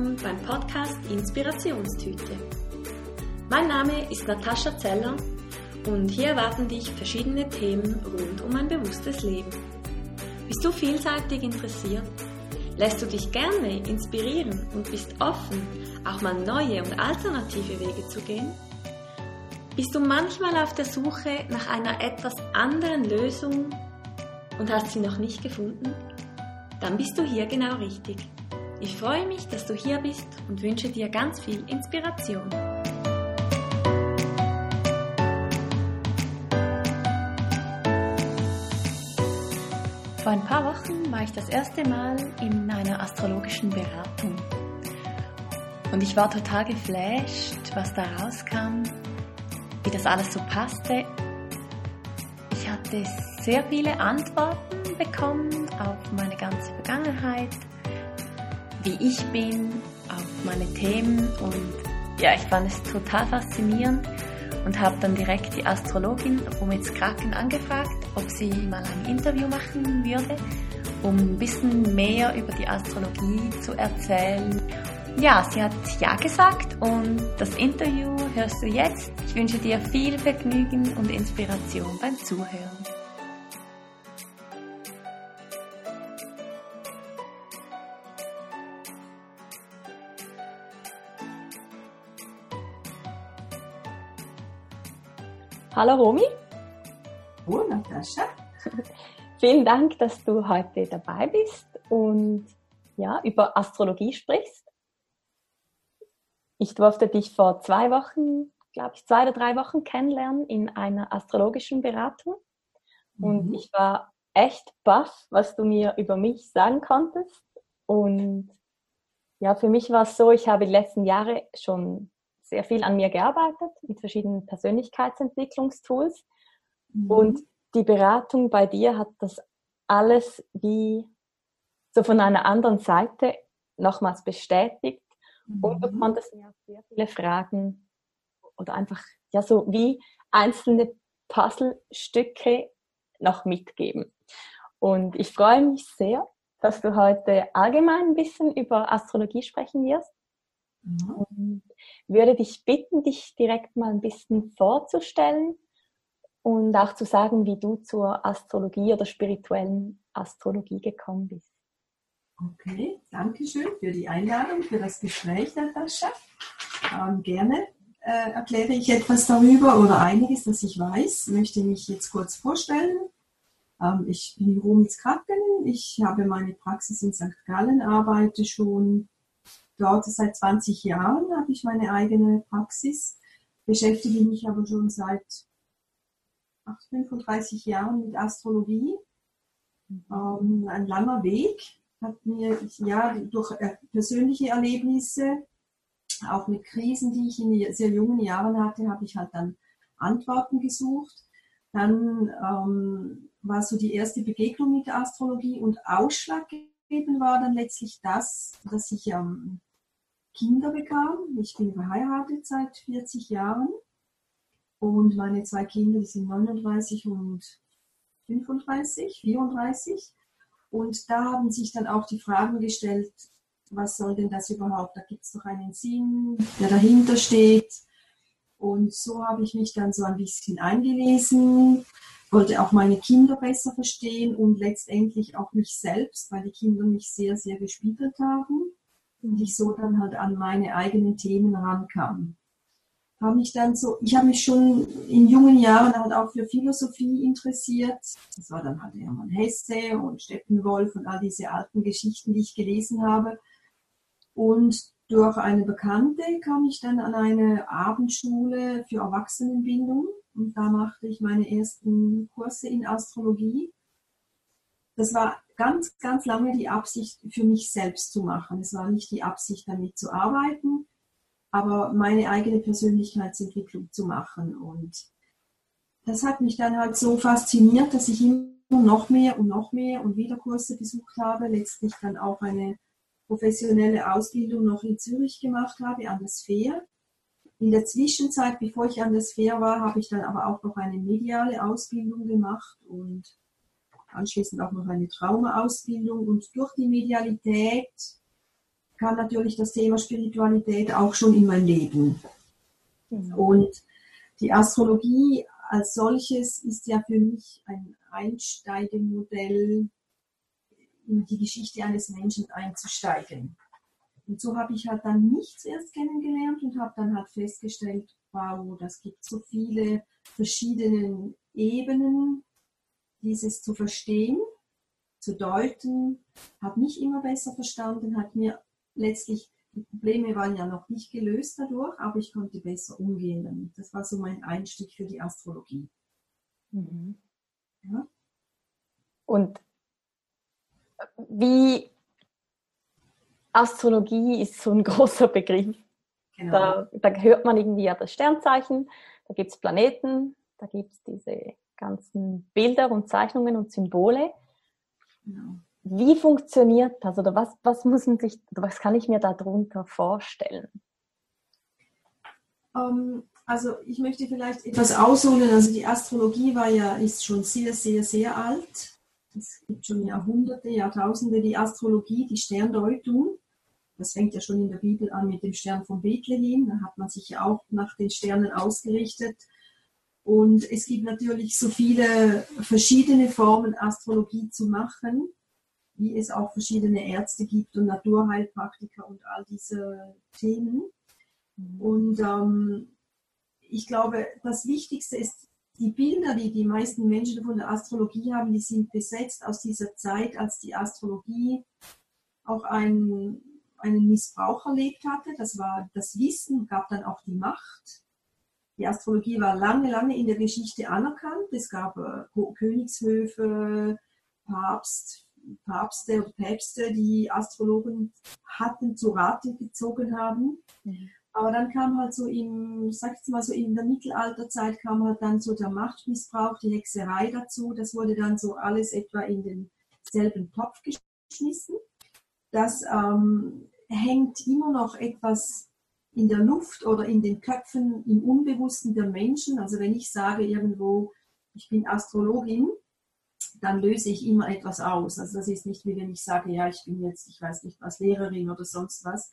willkommen beim Podcast Inspirationstüte. Mein Name ist Natascha Zeller und hier erwarten dich verschiedene Themen rund um ein bewusstes Leben. Bist du vielseitig interessiert? Lässt du dich gerne inspirieren und bist offen, auch mal neue und alternative Wege zu gehen? Bist du manchmal auf der Suche nach einer etwas anderen Lösung und hast sie noch nicht gefunden? Dann bist du hier genau richtig. Ich freue mich, dass du hier bist und wünsche dir ganz viel Inspiration. Vor ein paar Wochen war ich das erste Mal in einer astrologischen Beratung. Und ich war total geflasht, was da rauskam, wie das alles so passte. Ich hatte sehr viele Antworten bekommen auf meine ganze Vergangenheit, wie ich bin, auf meine Themen und ja, ich fand es total faszinierend und habe dann direkt die Astrologin Romitz Kraken angefragt, ob sie mal ein Interview machen würde, um ein bisschen mehr über die Astrologie zu erzählen. Ja, sie hat ja gesagt und das Interview hörst du jetzt. Ich wünsche dir viel Vergnügen und Inspiration beim Zuhören. Hallo Romy. Hallo Natascha. Vielen Dank, dass du heute dabei bist und ja, über Astrologie sprichst. Ich durfte dich vor zwei Wochen, glaube ich, zwei oder drei Wochen kennenlernen in einer astrologischen Beratung. Und mhm. ich war echt baff, was du mir über mich sagen konntest. Und ja, für mich war es so, ich habe die letzten Jahre schon sehr viel an mir gearbeitet mit verschiedenen Persönlichkeitsentwicklungstools. Mhm. Und die Beratung bei dir hat das alles wie so von einer anderen Seite nochmals bestätigt. Mhm. Und du konntest mir sehr viele Fragen oder einfach ja so wie einzelne Puzzlestücke noch mitgeben. Und ich freue mich sehr, dass du heute allgemein ein bisschen über Astrologie sprechen wirst. Mhm. würde dich bitten, dich direkt mal ein bisschen vorzustellen und auch zu sagen, wie du zur Astrologie oder spirituellen Astrologie gekommen bist. Okay, danke schön für die Einladung, für das Gespräch, Natascha. Ähm, gerne äh, erkläre ich etwas darüber oder einiges, das ich weiß. Ich möchte mich jetzt kurz vorstellen. Ähm, ich bin Rumitz Kracken. Ich habe meine Praxis in St. Gallen, arbeite schon dort seit 20 Jahren, habe ich meine eigene Praxis, beschäftige mich aber schon seit 35 Jahren mit Astrologie. Ähm, ein langer Weg hat mir ja durch äh, persönliche Erlebnisse, auch mit Krisen, die ich in sehr jungen Jahren hatte, habe ich halt dann Antworten gesucht. Dann ähm, war so die erste Begegnung mit der Astrologie und ausschlaggebend war dann letztlich das, dass ich ähm, Kinder bekam. Ich bin verheiratet seit 40 Jahren und meine zwei Kinder, die sind 39 und 35, 34. Und da haben sich dann auch die Fragen gestellt, was soll denn das überhaupt? Da gibt es doch einen Sinn, der dahinter steht. Und so habe ich mich dann so ein bisschen eingelesen, wollte auch meine Kinder besser verstehen und letztendlich auch mich selbst, weil die Kinder mich sehr, sehr gespiegelt haben und ich so dann halt an meine eigenen Themen rankam. Habe mich dann so, ich habe mich schon in jungen Jahren halt auch für Philosophie interessiert. Das war dann halt Hermann Hesse und Steppenwolf und all diese alten Geschichten, die ich gelesen habe. Und durch eine Bekannte kam ich dann an eine Abendschule für Erwachsenenbildung und da machte ich meine ersten Kurse in Astrologie. Das war ganz, ganz lange die Absicht für mich selbst zu machen. Es war nicht die Absicht, damit zu arbeiten, aber meine eigene Persönlichkeitsentwicklung zu machen. Und das hat mich dann halt so fasziniert, dass ich immer noch mehr und noch mehr und wieder Kurse besucht habe, letztlich dann auch eine professionelle Ausbildung noch in Zürich gemacht habe, an der Sphere. In der Zwischenzeit, bevor ich an der Sphere war, habe ich dann aber auch noch eine mediale Ausbildung gemacht und anschließend auch noch eine Traumausbildung und durch die Medialität kam natürlich das Thema Spiritualität auch schon in mein Leben. Mhm. Und die Astrologie als solches ist ja für mich ein Einsteigemodell, in die Geschichte eines Menschen einzusteigen. Und so habe ich halt dann nichts erst kennengelernt und habe dann halt festgestellt, wow, das gibt so viele verschiedene Ebenen, dieses zu verstehen, zu deuten, habe mich immer besser verstanden, hat mir letztlich, die Probleme waren ja noch nicht gelöst dadurch, aber ich konnte besser umgehen damit. Das war so mein Einstieg für die Astrologie. Mhm. Ja. Und wie Astrologie ist so ein großer Begriff. Genau. Da, da hört man irgendwie ja das Sternzeichen, da gibt es Planeten, da gibt es diese ganzen Bilder und Zeichnungen und Symbole. Genau. Wie funktioniert das oder was, was muss man sich, was kann ich mir darunter vorstellen? Um, ähm, also ich möchte vielleicht etwas ausholen. Also die Astrologie war ja, ist schon sehr, sehr, sehr alt. Es gibt schon Jahrhunderte, Jahrtausende die Astrologie, die Sterndeutung. Das fängt ja schon in der Bibel an mit dem Stern von Bethlehem. Da hat man sich ja auch nach den Sternen ausgerichtet. Und es gibt natürlich so viele verschiedene Formen, Astrologie zu machen, wie es auch verschiedene Ärzte gibt und Naturheilpraktiker und all diese Themen. Mhm. Und ähm, ich glaube, das Wichtigste ist, die Bilder, die die meisten Menschen von der Astrologie haben, die sind besetzt aus dieser Zeit, als die Astrologie auch einen, einen Missbrauch erlebt hatte. Das war das Wissen, gab dann auch die Macht. Die Astrologie war lange, lange in der Geschichte anerkannt. Es gab äh, Königshöfe, Papst, Papste oder Päpste, die Astrologen hatten, zu Rate gezogen haben. Mhm. Aber dann kam halt so im, sag ich mal so in der Mittelalterzeit kam halt dann so der Machtmissbrauch, die Hexerei dazu. Das wurde dann so alles etwa in denselben Topf geschmissen. Das ähm, hängt immer noch etwas in der Luft oder in den Köpfen, im Unbewussten der Menschen. Also wenn ich sage irgendwo, ich bin Astrologin, dann löse ich immer etwas aus. Also das ist nicht wie wenn ich sage, ja, ich bin jetzt, ich weiß nicht was, Lehrerin oder sonst was,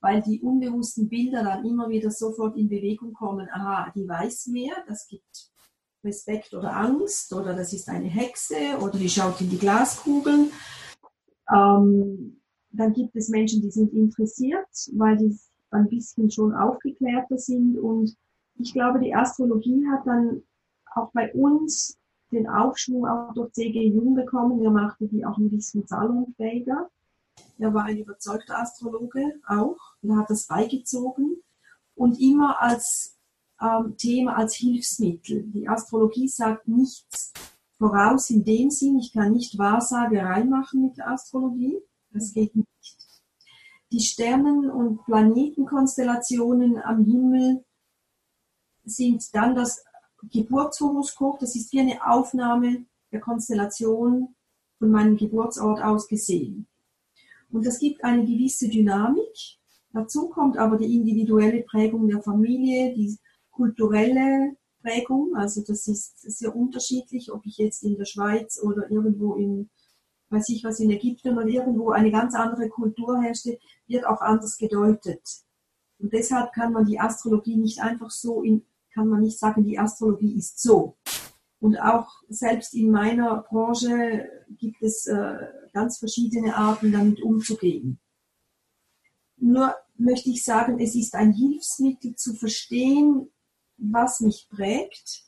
weil die unbewussten Bilder dann immer wieder sofort in Bewegung kommen. Aha, die weiß mehr, das gibt Respekt oder Angst oder das ist eine Hexe oder die schaut in die Glaskugeln. Ähm, dann gibt es Menschen, die sind interessiert, weil die ein bisschen schon aufgeklärter sind. Und ich glaube, die Astrologie hat dann auch bei uns den Aufschwung auch durch C.G. Jung bekommen. Er machte die auch ein bisschen salonfähiger. Er war ein überzeugter Astrologe auch. Er hat das beigezogen und immer als ähm, Thema, als Hilfsmittel. Die Astrologie sagt nichts voraus in dem Sinn, ich kann nicht Wahrsagerei machen mit der Astrologie. Das geht nicht die Sternen- und Planetenkonstellationen am Himmel sind dann das Geburtshoroskop. Das ist wie eine Aufnahme der Konstellation von meinem Geburtsort aus gesehen. Und das gibt eine gewisse Dynamik. Dazu kommt aber die individuelle Prägung der Familie, die kulturelle Prägung. Also das ist sehr unterschiedlich, ob ich jetzt in der Schweiz oder irgendwo in weiß ich was, in Ägypten oder irgendwo eine ganz andere Kultur herrschte, wird auch anders gedeutet. Und deshalb kann man die Astrologie nicht einfach so in, kann man nicht sagen, die Astrologie ist so. Und auch selbst in meiner Branche gibt es äh, ganz verschiedene Arten, damit umzugehen. Nur möchte ich sagen, es ist ein Hilfsmittel zu verstehen, was mich prägt.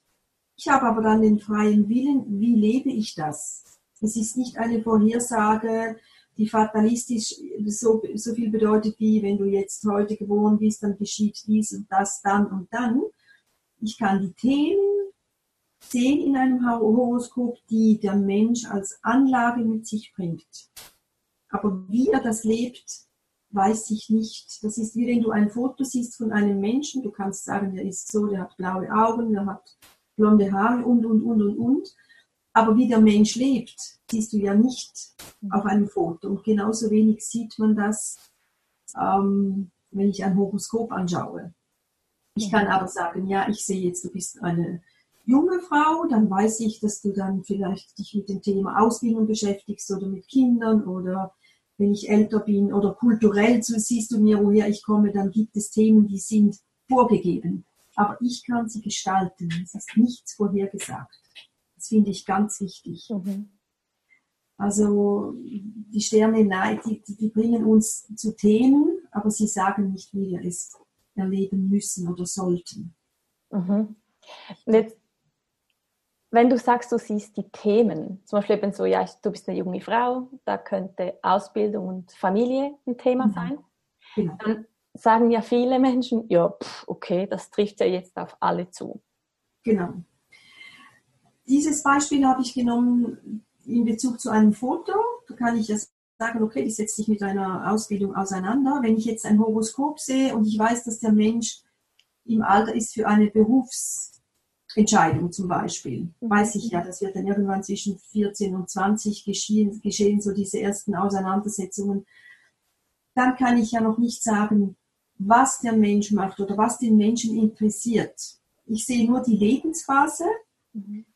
Ich habe aber dann den freien Willen, wie lebe ich das? Es ist nicht eine Vorhersage, die fatalistisch so, so viel bedeutet wie, wenn du jetzt heute geboren bist, dann geschieht dies und das dann und dann. Ich kann die Themen sehen in einem Horoskop, die der Mensch als Anlage mit sich bringt. Aber wie er das lebt, weiß ich nicht. Das ist wie wenn du ein Foto siehst von einem Menschen. Du kannst sagen, der ist so, der hat blaue Augen, der hat blonde Haare und, und, und, und, und. Aber wie der Mensch lebt, siehst du ja nicht auf einem Foto. Und genauso wenig sieht man das, ähm, wenn ich ein Horoskop anschaue. Ich kann aber sagen, ja, ich sehe jetzt, du bist eine junge Frau, dann weiß ich, dass du dann vielleicht dich mit dem Thema Ausbildung beschäftigst oder mit Kindern oder wenn ich älter bin oder kulturell, so siehst du mir, woher ich komme, dann gibt es Themen, die sind vorgegeben. Aber ich kann sie gestalten. Es ist nichts vorhergesagt. Finde ich ganz wichtig. Mhm. Also die Sterne, nein, die, die, bringen uns zu Themen, aber sie sagen nicht, wie wir es erleben müssen oder sollten. Mhm. Jetzt, wenn du sagst, du siehst die Themen, zum Beispiel eben so, ja, du bist eine junge Frau, da könnte Ausbildung und Familie ein Thema mhm. sein, genau. dann sagen ja viele Menschen, ja, pff, okay, das trifft ja jetzt auf alle zu. Genau. Dieses Beispiel habe ich genommen in Bezug zu einem Foto. Da kann ich jetzt sagen, okay, ich setze dich mit einer Ausbildung auseinander. Wenn ich jetzt ein Horoskop sehe und ich weiß, dass der Mensch im Alter ist für eine Berufsentscheidung zum Beispiel, mhm. weiß ich ja, das wird dann irgendwann zwischen 14 und 20 geschehen, geschehen so diese ersten Auseinandersetzungen. Dann kann ich ja noch nicht sagen, was der Mensch macht oder was den Menschen interessiert. Ich sehe nur die Lebensphase. Mhm.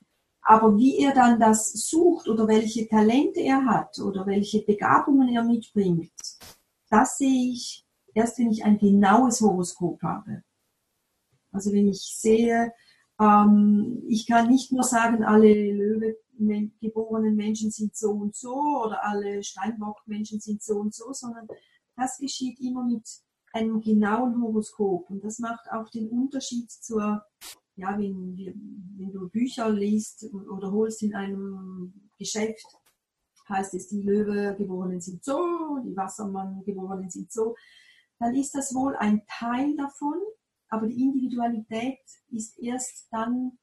Aber wie er dann das sucht oder welche Talente er hat oder welche Begabungen er mitbringt, das sehe ich erst, wenn ich ein genaues Horoskop habe. Also wenn ich sehe, ähm, ich kann nicht nur sagen, alle Löwe geborenen Menschen sind so und so oder alle Steinbock-Menschen sind so und so, sondern das geschieht immer mit einem genauen Horoskop. Und das macht auch den Unterschied zur ja, wenn, wenn du Bücher liest oder holst in einem Geschäft, heißt es, die Löwe-Geborenen sind so, die Wassermann-Geborenen sind so, dann ist das wohl ein Teil davon, aber die Individualität ist erst dann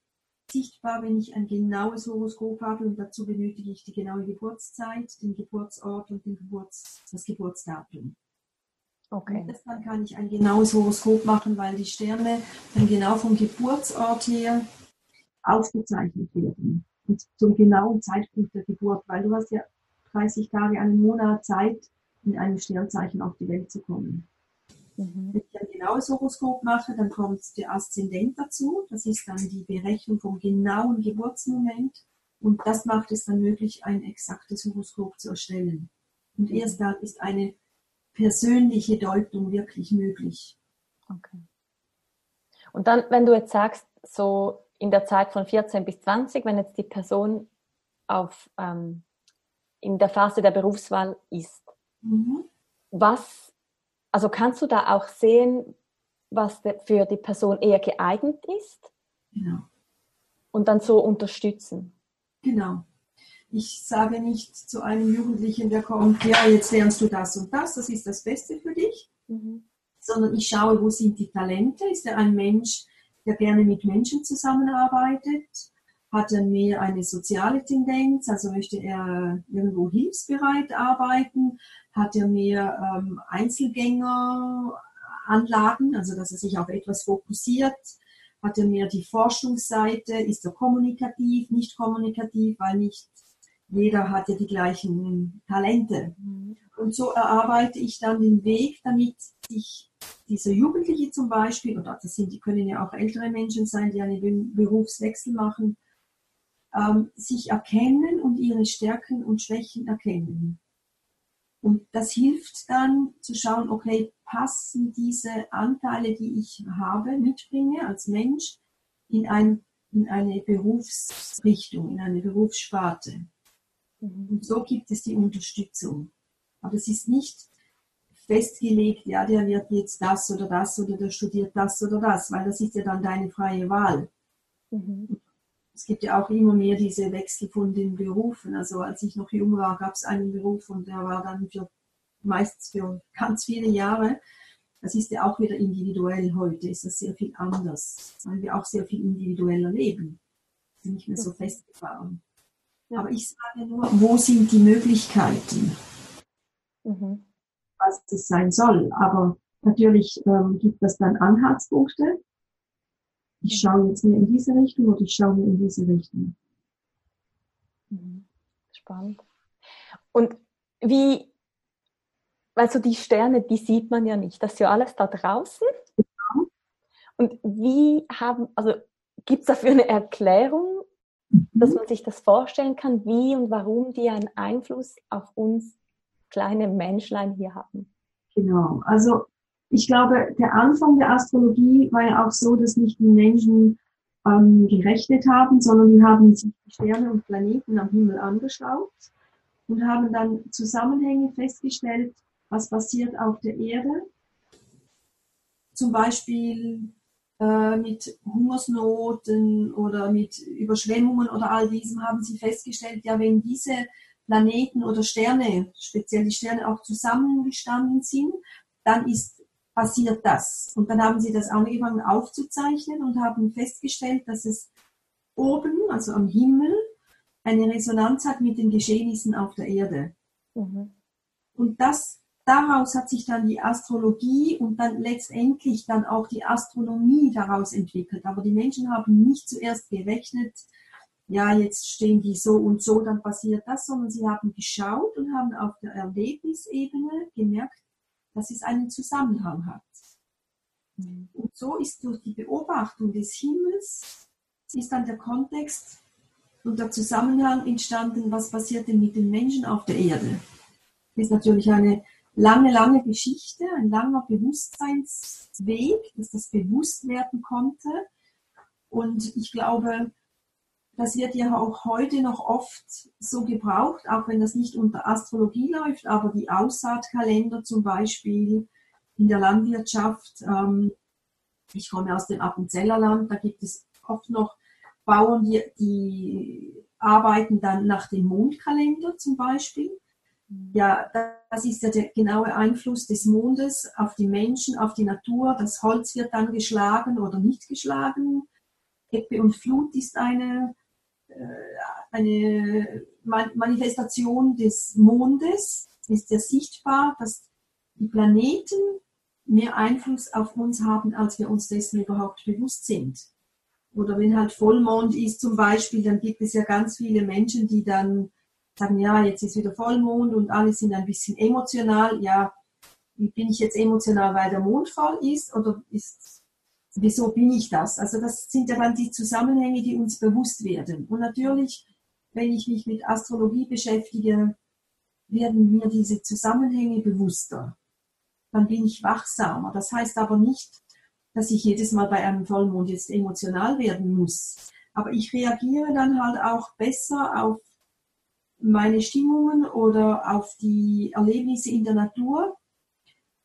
sichtbar, wenn ich ein genaues Horoskop habe und dazu benötige ich die genaue Geburtszeit, den Geburtsort und den Geburts-, das Geburtsdatum. Okay. Und dann kann ich ein genaues Horoskop machen, weil die Sterne dann genau vom Geburtsort her aufgezeichnet werden. Und zum genauen Zeitpunkt der Geburt, weil du hast ja 30 Tage, einen Monat Zeit, in einem Sternzeichen auf die Welt zu kommen. Mhm. Wenn ich ein genaues Horoskop mache, dann kommt der Aszendent dazu. Das ist dann die Berechnung vom genauen Geburtsmoment. Und das macht es dann möglich, ein exaktes Horoskop zu erstellen. Und erst dann ist eine persönliche Deutung wirklich möglich. Okay. Und dann, wenn du jetzt sagst, so in der Zeit von 14 bis 20, wenn jetzt die Person auf, ähm, in der Phase der Berufswahl ist, mhm. was, also kannst du da auch sehen, was für die Person eher geeignet ist? Genau. Und dann so unterstützen. Genau. Ich sage nicht zu einem Jugendlichen, der kommt, ja, jetzt lernst du das und das, das ist das Beste für dich, mhm. sondern ich schaue, wo sind die Talente? Ist er ein Mensch, der gerne mit Menschen zusammenarbeitet? Hat er mehr eine soziale Tendenz? Also möchte er irgendwo hilfsbereit arbeiten? Hat er mehr ähm, Einzelgängeranlagen, also dass er sich auf etwas fokussiert? Hat er mehr die Forschungsseite? Ist er kommunikativ, nicht kommunikativ, weil nicht jeder hat ja die gleichen Talente. Mhm. Und so erarbeite ich dann den Weg, damit sich dieser Jugendliche zum Beispiel, oder das sind, die können ja auch ältere Menschen sein, die einen Berufswechsel machen, ähm, sich erkennen und ihre Stärken und Schwächen erkennen. Und das hilft dann zu schauen, okay, passen diese Anteile, die ich habe, mitbringe als Mensch, in, ein, in eine Berufsrichtung, in eine Berufssparte. Und so gibt es die Unterstützung. Aber es ist nicht festgelegt, ja, der wird jetzt das oder das oder der studiert das oder das, weil das ist ja dann deine freie Wahl. Mhm. Es gibt ja auch immer mehr diese Wechsel von den Berufen. Also als ich noch jung war, gab es einen Beruf und der war dann für meistens für ganz viele Jahre. Das ist ja auch wieder individuell heute, ist das sehr viel anders, weil wir auch sehr viel individueller leben. Nicht mehr so festgefahren. Aber ich sage nur, wo sind die Möglichkeiten, mhm. was es sein soll. Aber natürlich ähm, gibt es dann Anhaltspunkte. Ich schaue jetzt mehr in diese Richtung oder ich schaue mehr in diese Richtung. Mhm. Spannend. Und wie, also die Sterne, die sieht man ja nicht. Das ist ja alles da draußen. Genau. Und wie haben, also gibt es dafür eine Erklärung? Dass man sich das vorstellen kann, wie und warum die einen Einfluss auf uns kleine Menschlein hier haben. Genau. Also ich glaube, der Anfang der Astrologie war ja auch so, dass nicht die Menschen ähm, gerechnet haben, sondern die haben sich die Sterne und Planeten am Himmel angeschaut und haben dann Zusammenhänge festgestellt, was passiert auf der Erde. Zum Beispiel äh, mit Hungersnoten oder mit Überschwemmungen oder all diesem haben sie festgestellt, ja, wenn diese Planeten oder Sterne, speziell die Sterne auch zusammengestanden sind, dann ist passiert das. Und dann haben sie das angefangen aufzuzeichnen und haben festgestellt, dass es oben, also am Himmel, eine Resonanz hat mit den Geschehnissen auf der Erde. Mhm. Und das, daraus hat sich dann die Astrologie und dann letztendlich dann auch die Astronomie daraus entwickelt. Aber die Menschen haben nicht zuerst gerechnet, ja, jetzt stehen die so und so, dann passiert das, sondern sie haben geschaut und haben auf der Erlebnisebene gemerkt, dass es einen Zusammenhang hat. Und so ist durch die Beobachtung des Himmels, ist dann der Kontext und der Zusammenhang entstanden, was passiert denn mit den Menschen auf der Erde. Das ist natürlich eine lange, lange Geschichte, ein langer Bewusstseinsweg, dass das bewusst werden konnte. Und ich glaube, das wird ja auch heute noch oft so gebraucht, auch wenn das nicht unter Astrologie läuft, aber die Aussaatkalender zum Beispiel in der Landwirtschaft. Ähm, ich komme aus dem Appenzellerland, da gibt es oft noch Bauern, die, die arbeiten dann nach dem Mondkalender zum Beispiel. Ja, das ist ja der genaue Einfluss des Mondes auf die Menschen, auf die Natur. Das Holz wird dann geschlagen oder nicht geschlagen. Ebbe und Flut ist eine äh, eine Manifestation des Mondes ist ja sichtbar, dass die Planeten mehr Einfluss auf uns haben, als wir uns dessen überhaupt bewusst sind. Oder wenn halt Vollmond ist zum Beispiel, dann gibt es ja ganz viele Menschen, die dann sagen, ja, jetzt ist wieder Vollmond und alle sind ein bisschen emotional. Ja, bin ich jetzt emotional, weil der Mond voll ist oder ist wieso bin ich das? Also das sind ja dann die Zusammenhänge, die uns bewusst werden. Und natürlich, wenn ich mich mit Astrologie beschäftige, werden mir diese Zusammenhänge bewusster. Dann bin ich wachsamer. Das heißt aber nicht, dass ich jedes Mal bei einem Vollmond jetzt emotional werden muss. Aber ich reagiere dann halt auch besser auf meine Stimmungen oder auf die Erlebnisse in der Natur,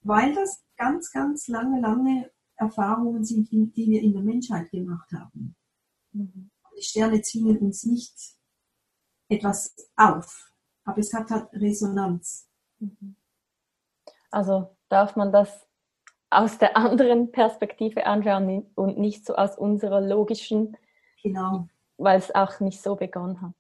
weil das ganz, ganz lange, lange Erfahrungen sind, die, wir in der Menschheit gemacht haben. Mhm. Die Sterne zwingen uns nicht etwas auf, aber es hat halt Resonanz. Mhm. Also darf man das aus der anderen Perspektive anschauen und nicht so aus unserer logischen, genau. weil es auch nicht so begonnen hat.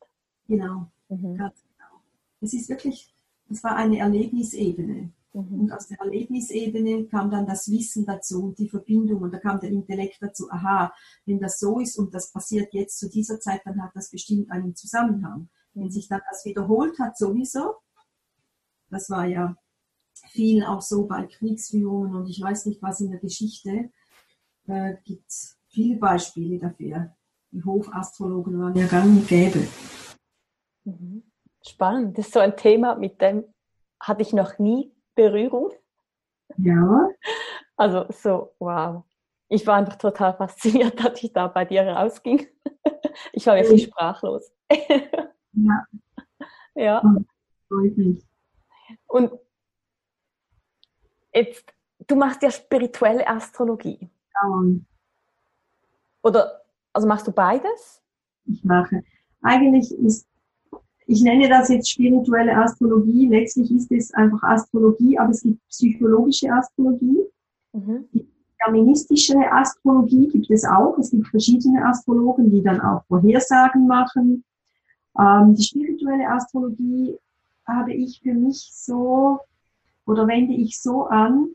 Genau, mhm. ganz genau. Es ist wirklich, es war eine Erlebnisebene. Mhm. Und aus der Erlebnisebene kam dann das Wissen dazu und die Verbindung und da kam der Intellekt dazu, aha, wenn das so ist und das passiert jetzt zu dieser Zeit, dann hat das bestimmt einen Zusammenhang. Wenn sich dann das wiederholt hat, sowieso, das war ja viel auch so bei Kriegsführungen und ich weiß nicht was in der Geschichte, äh, gibt es viele Beispiele dafür. Die Hofastrologen waren ja gang und gäbe. Mhm. Spannend. Das ist so ein Thema, mit dem hatte ich noch nie Berührung. Ja. Also so, wow. Ich war einfach total fasziniert, dass ich da bei dir rausging. Ich war wirklich sprachlos. Ja. Ja. Und jetzt, du machst ja spirituelle Astrologie. Ja. Oder, also machst du beides? Ich mache. Eigentlich ist ich nenne das jetzt spirituelle Astrologie. Letztlich ist es einfach Astrologie, aber es gibt psychologische Astrologie. Mhm. Die feministische Astrologie gibt es auch. Es gibt verschiedene Astrologen, die dann auch Vorhersagen machen. Ähm, die spirituelle Astrologie habe ich für mich so oder wende ich so an,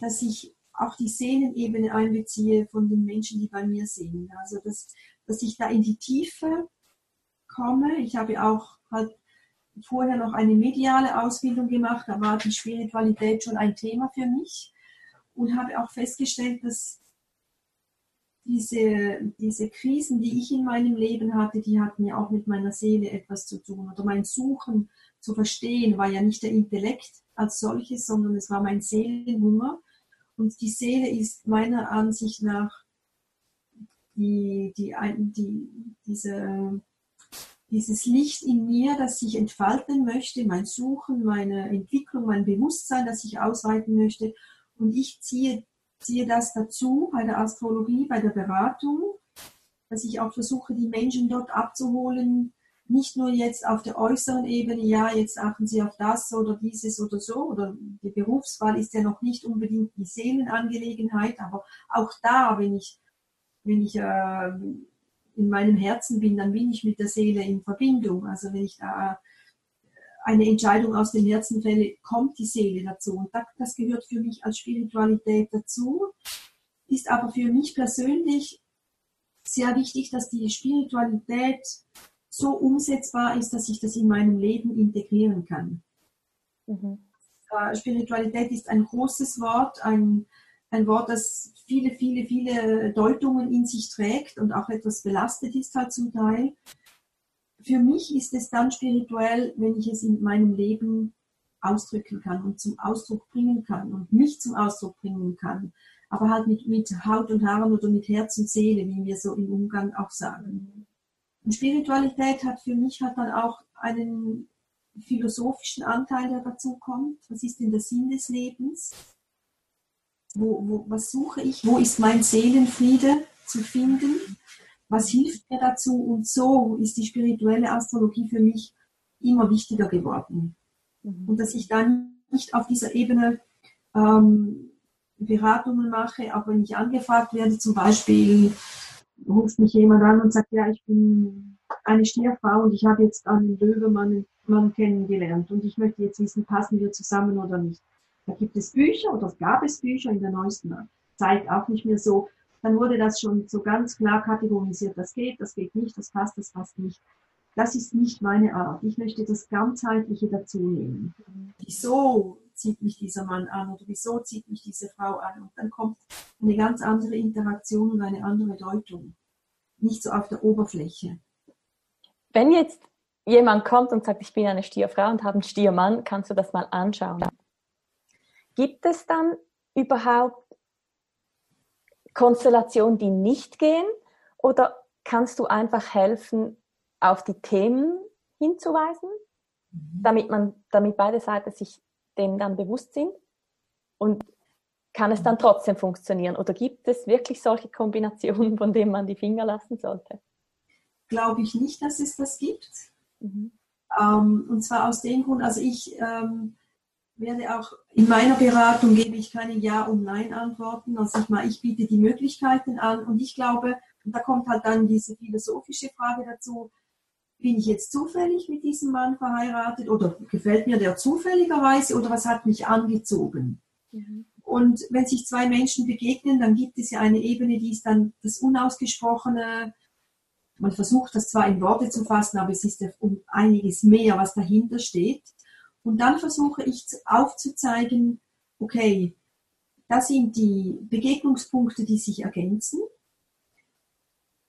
dass ich auch die Seelenebene einbeziehe von den Menschen, die bei mir sind. Also dass, dass ich da in die Tiefe komme. Ich habe auch halt vorher noch eine mediale Ausbildung gemacht, da war die Spiritualität schon ein Thema für mich und habe auch festgestellt, dass diese, diese Krisen, die ich in meinem Leben hatte, die hatten ja auch mit meiner Seele etwas zu tun oder mein Suchen zu verstehen, war ja nicht der Intellekt als solches, sondern es war mein Seelenhunger. Und die Seele ist meiner Ansicht nach die, die, die, diese, dieses Licht in mir, das ich entfalten möchte, mein Suchen, meine Entwicklung, mein Bewusstsein, das ich ausweiten möchte. Und ich ziehe, ziehe das dazu bei der Astrologie, bei der Beratung, dass ich auch versuche, die Menschen dort abzuholen, nicht nur jetzt auf der äußeren Ebene, ja, jetzt achten Sie auf das oder dieses oder so, oder die Berufswahl ist ja noch nicht unbedingt die Seelenangelegenheit, aber auch da, wenn ich, wenn ich äh, in meinem Herzen bin, dann bin ich mit der Seele in Verbindung. Also wenn ich da eine Entscheidung aus dem Herzen fälle, kommt die Seele dazu. Und das gehört für mich als Spiritualität dazu, ist aber für mich persönlich sehr wichtig, dass die Spiritualität so umsetzbar ist, dass ich das in meinem Leben integrieren kann. Mhm. Äh, Spiritualität ist ein großes Wort, ein, ein Wort, das viele, viele, viele Deutungen in sich trägt und auch etwas belastet ist halt zum Teil. Für mich ist es dann spirituell, wenn ich es in meinem Leben ausdrücken kann und zum Ausdruck bringen kann und mich zum Ausdruck bringen kann. Aber halt mit, mit Haut und Haaren oder mit Herz und Seele, wie wir so im Umgang auch sagen. Und Spiritualität hat für mich hat dann auch einen philosophischen Anteil, der dazu kommt. Was ist denn der Sinn des Lebens? Wo, wo, was suche ich? Wo ist mein Seelenfriede zu finden? Was hilft mir dazu? Und so ist die spirituelle Astrologie für mich immer wichtiger geworden. Mhm. Und dass ich dann nicht auf dieser Ebene ähm, Beratungen mache, auch wenn ich angefragt werde, zum Beispiel ruft mich jemand an und sagt, ja, ich bin eine Stierfrau und ich habe jetzt einen Löwemann Mann kennengelernt und ich möchte jetzt wissen, passen wir zusammen oder nicht. Da gibt es Bücher oder gab es Bücher in der neuesten Zeit auch nicht mehr so. Dann wurde das schon so ganz klar kategorisiert. Das geht, das geht nicht, das passt, das passt nicht. Das ist nicht meine Art. Ich möchte das Ganzheitliche dazu nehmen. Wieso zieht mich dieser Mann an oder wieso zieht mich diese Frau an? Und dann kommt eine ganz andere Interaktion und eine andere Deutung. Nicht so auf der Oberfläche. Wenn jetzt jemand kommt und sagt, ich bin eine Stierfrau und habe einen Stiermann, kannst du das mal anschauen. Gibt es dann überhaupt Konstellationen, die nicht gehen? Oder kannst du einfach helfen, auf die Themen hinzuweisen, mhm. damit man, damit beide Seiten sich dem dann bewusst sind? Und kann es dann trotzdem funktionieren? Oder gibt es wirklich solche Kombinationen, von denen man die Finger lassen sollte? Glaube ich nicht, dass es das gibt. Mhm. Ähm, und zwar aus dem Grund, also ich ähm, werde auch in meiner Beratung gebe ich keine Ja- und Nein-Antworten. Also ich, mal, ich biete die Möglichkeiten an und ich glaube, und da kommt halt dann diese philosophische Frage dazu, bin ich jetzt zufällig mit diesem Mann verheiratet oder gefällt mir der zufälligerweise oder was hat mich angezogen? Mhm. Und wenn sich zwei Menschen begegnen, dann gibt es ja eine Ebene, die ist dann das Unausgesprochene. Man versucht das zwar in Worte zu fassen, aber es ist ja um einiges mehr, was dahinter steht. Und dann versuche ich aufzuzeigen, okay, das sind die Begegnungspunkte, die sich ergänzen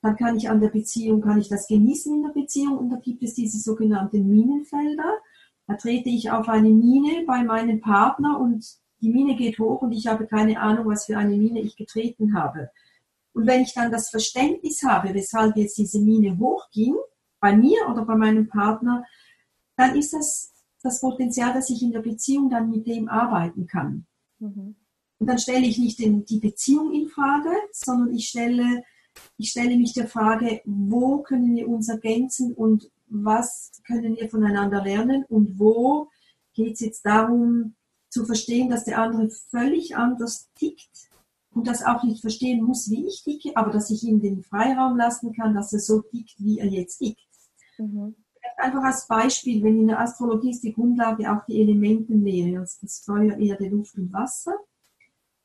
dann kann ich an der Beziehung, kann ich das genießen in der Beziehung und da gibt es diese sogenannten Minenfelder. Da trete ich auf eine Mine bei meinem Partner und die Mine geht hoch und ich habe keine Ahnung, was für eine Mine ich getreten habe. Und wenn ich dann das Verständnis habe, weshalb jetzt diese Mine hochging, bei mir oder bei meinem Partner, dann ist das das Potenzial, dass ich in der Beziehung dann mit dem arbeiten kann. Mhm. Und dann stelle ich nicht den, die Beziehung in Frage, sondern ich stelle ich stelle mich der Frage, wo können wir uns ergänzen und was können wir voneinander lernen und wo geht es jetzt darum zu verstehen, dass der andere völlig anders tickt und das auch nicht verstehen muss, wie ich ticke, aber dass ich ihm den Freiraum lassen kann, dass er so tickt, wie er jetzt tickt. Mhm. Einfach als Beispiel, wenn in der Astrologie ist die Grundlage auch die Elementenlehre, also das Feuer, Erde, Luft und Wasser.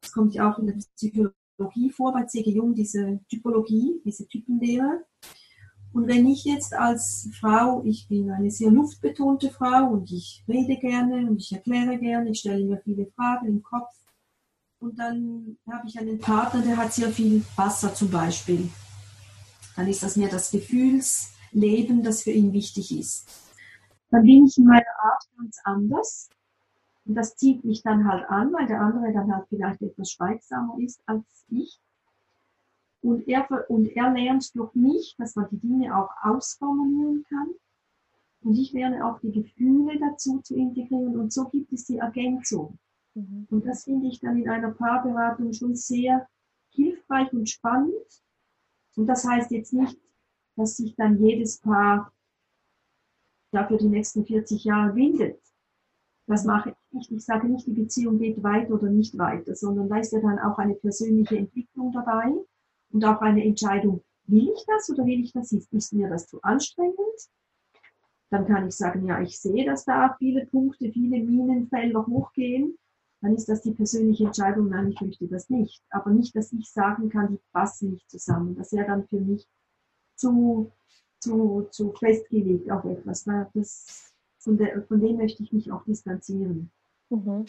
Das kommt ja auch in der Psychologie vor bei C.G. Jung, diese Typologie, diese Typenlehre. Und wenn ich jetzt als Frau, ich bin eine sehr luftbetonte Frau und ich rede gerne und ich erkläre gerne, ich stelle mir viele Fragen im Kopf. Und dann habe ich einen Partner, der hat sehr viel Wasser zum Beispiel. Dann ist das mehr das Gefühlsleben, das für ihn wichtig ist. dann bin ich in meiner Art ganz anders. Und das zieht mich dann halt an, weil der andere dann halt vielleicht etwas schweigsamer ist als ich. Und er, und er lernt durch mich, dass man die Dinge auch ausformulieren kann. Und ich lerne auch die Gefühle dazu zu integrieren. Und so gibt es die Ergänzung. Mhm. Und das finde ich dann in einer Paarberatung schon sehr hilfreich und spannend. Und das heißt jetzt nicht, dass sich dann jedes Paar ja für die nächsten 40 Jahre windet. Das mache ich nicht. Ich sage nicht, die Beziehung geht weiter oder nicht weiter, sondern da ist ja dann auch eine persönliche Entwicklung dabei und auch eine Entscheidung, will ich das oder will ich das nicht? Ist mir das zu anstrengend? Dann kann ich sagen, ja, ich sehe, dass da viele Punkte, viele Minenfelder hochgehen. Dann ist das die persönliche Entscheidung, nein, ich möchte das nicht. Aber nicht, dass ich sagen kann, die passen nicht zusammen. Das wäre dann für mich zu, zu, zu festgelegt auf etwas. Das, von, der, von dem möchte ich mich auch distanzieren. Mhm.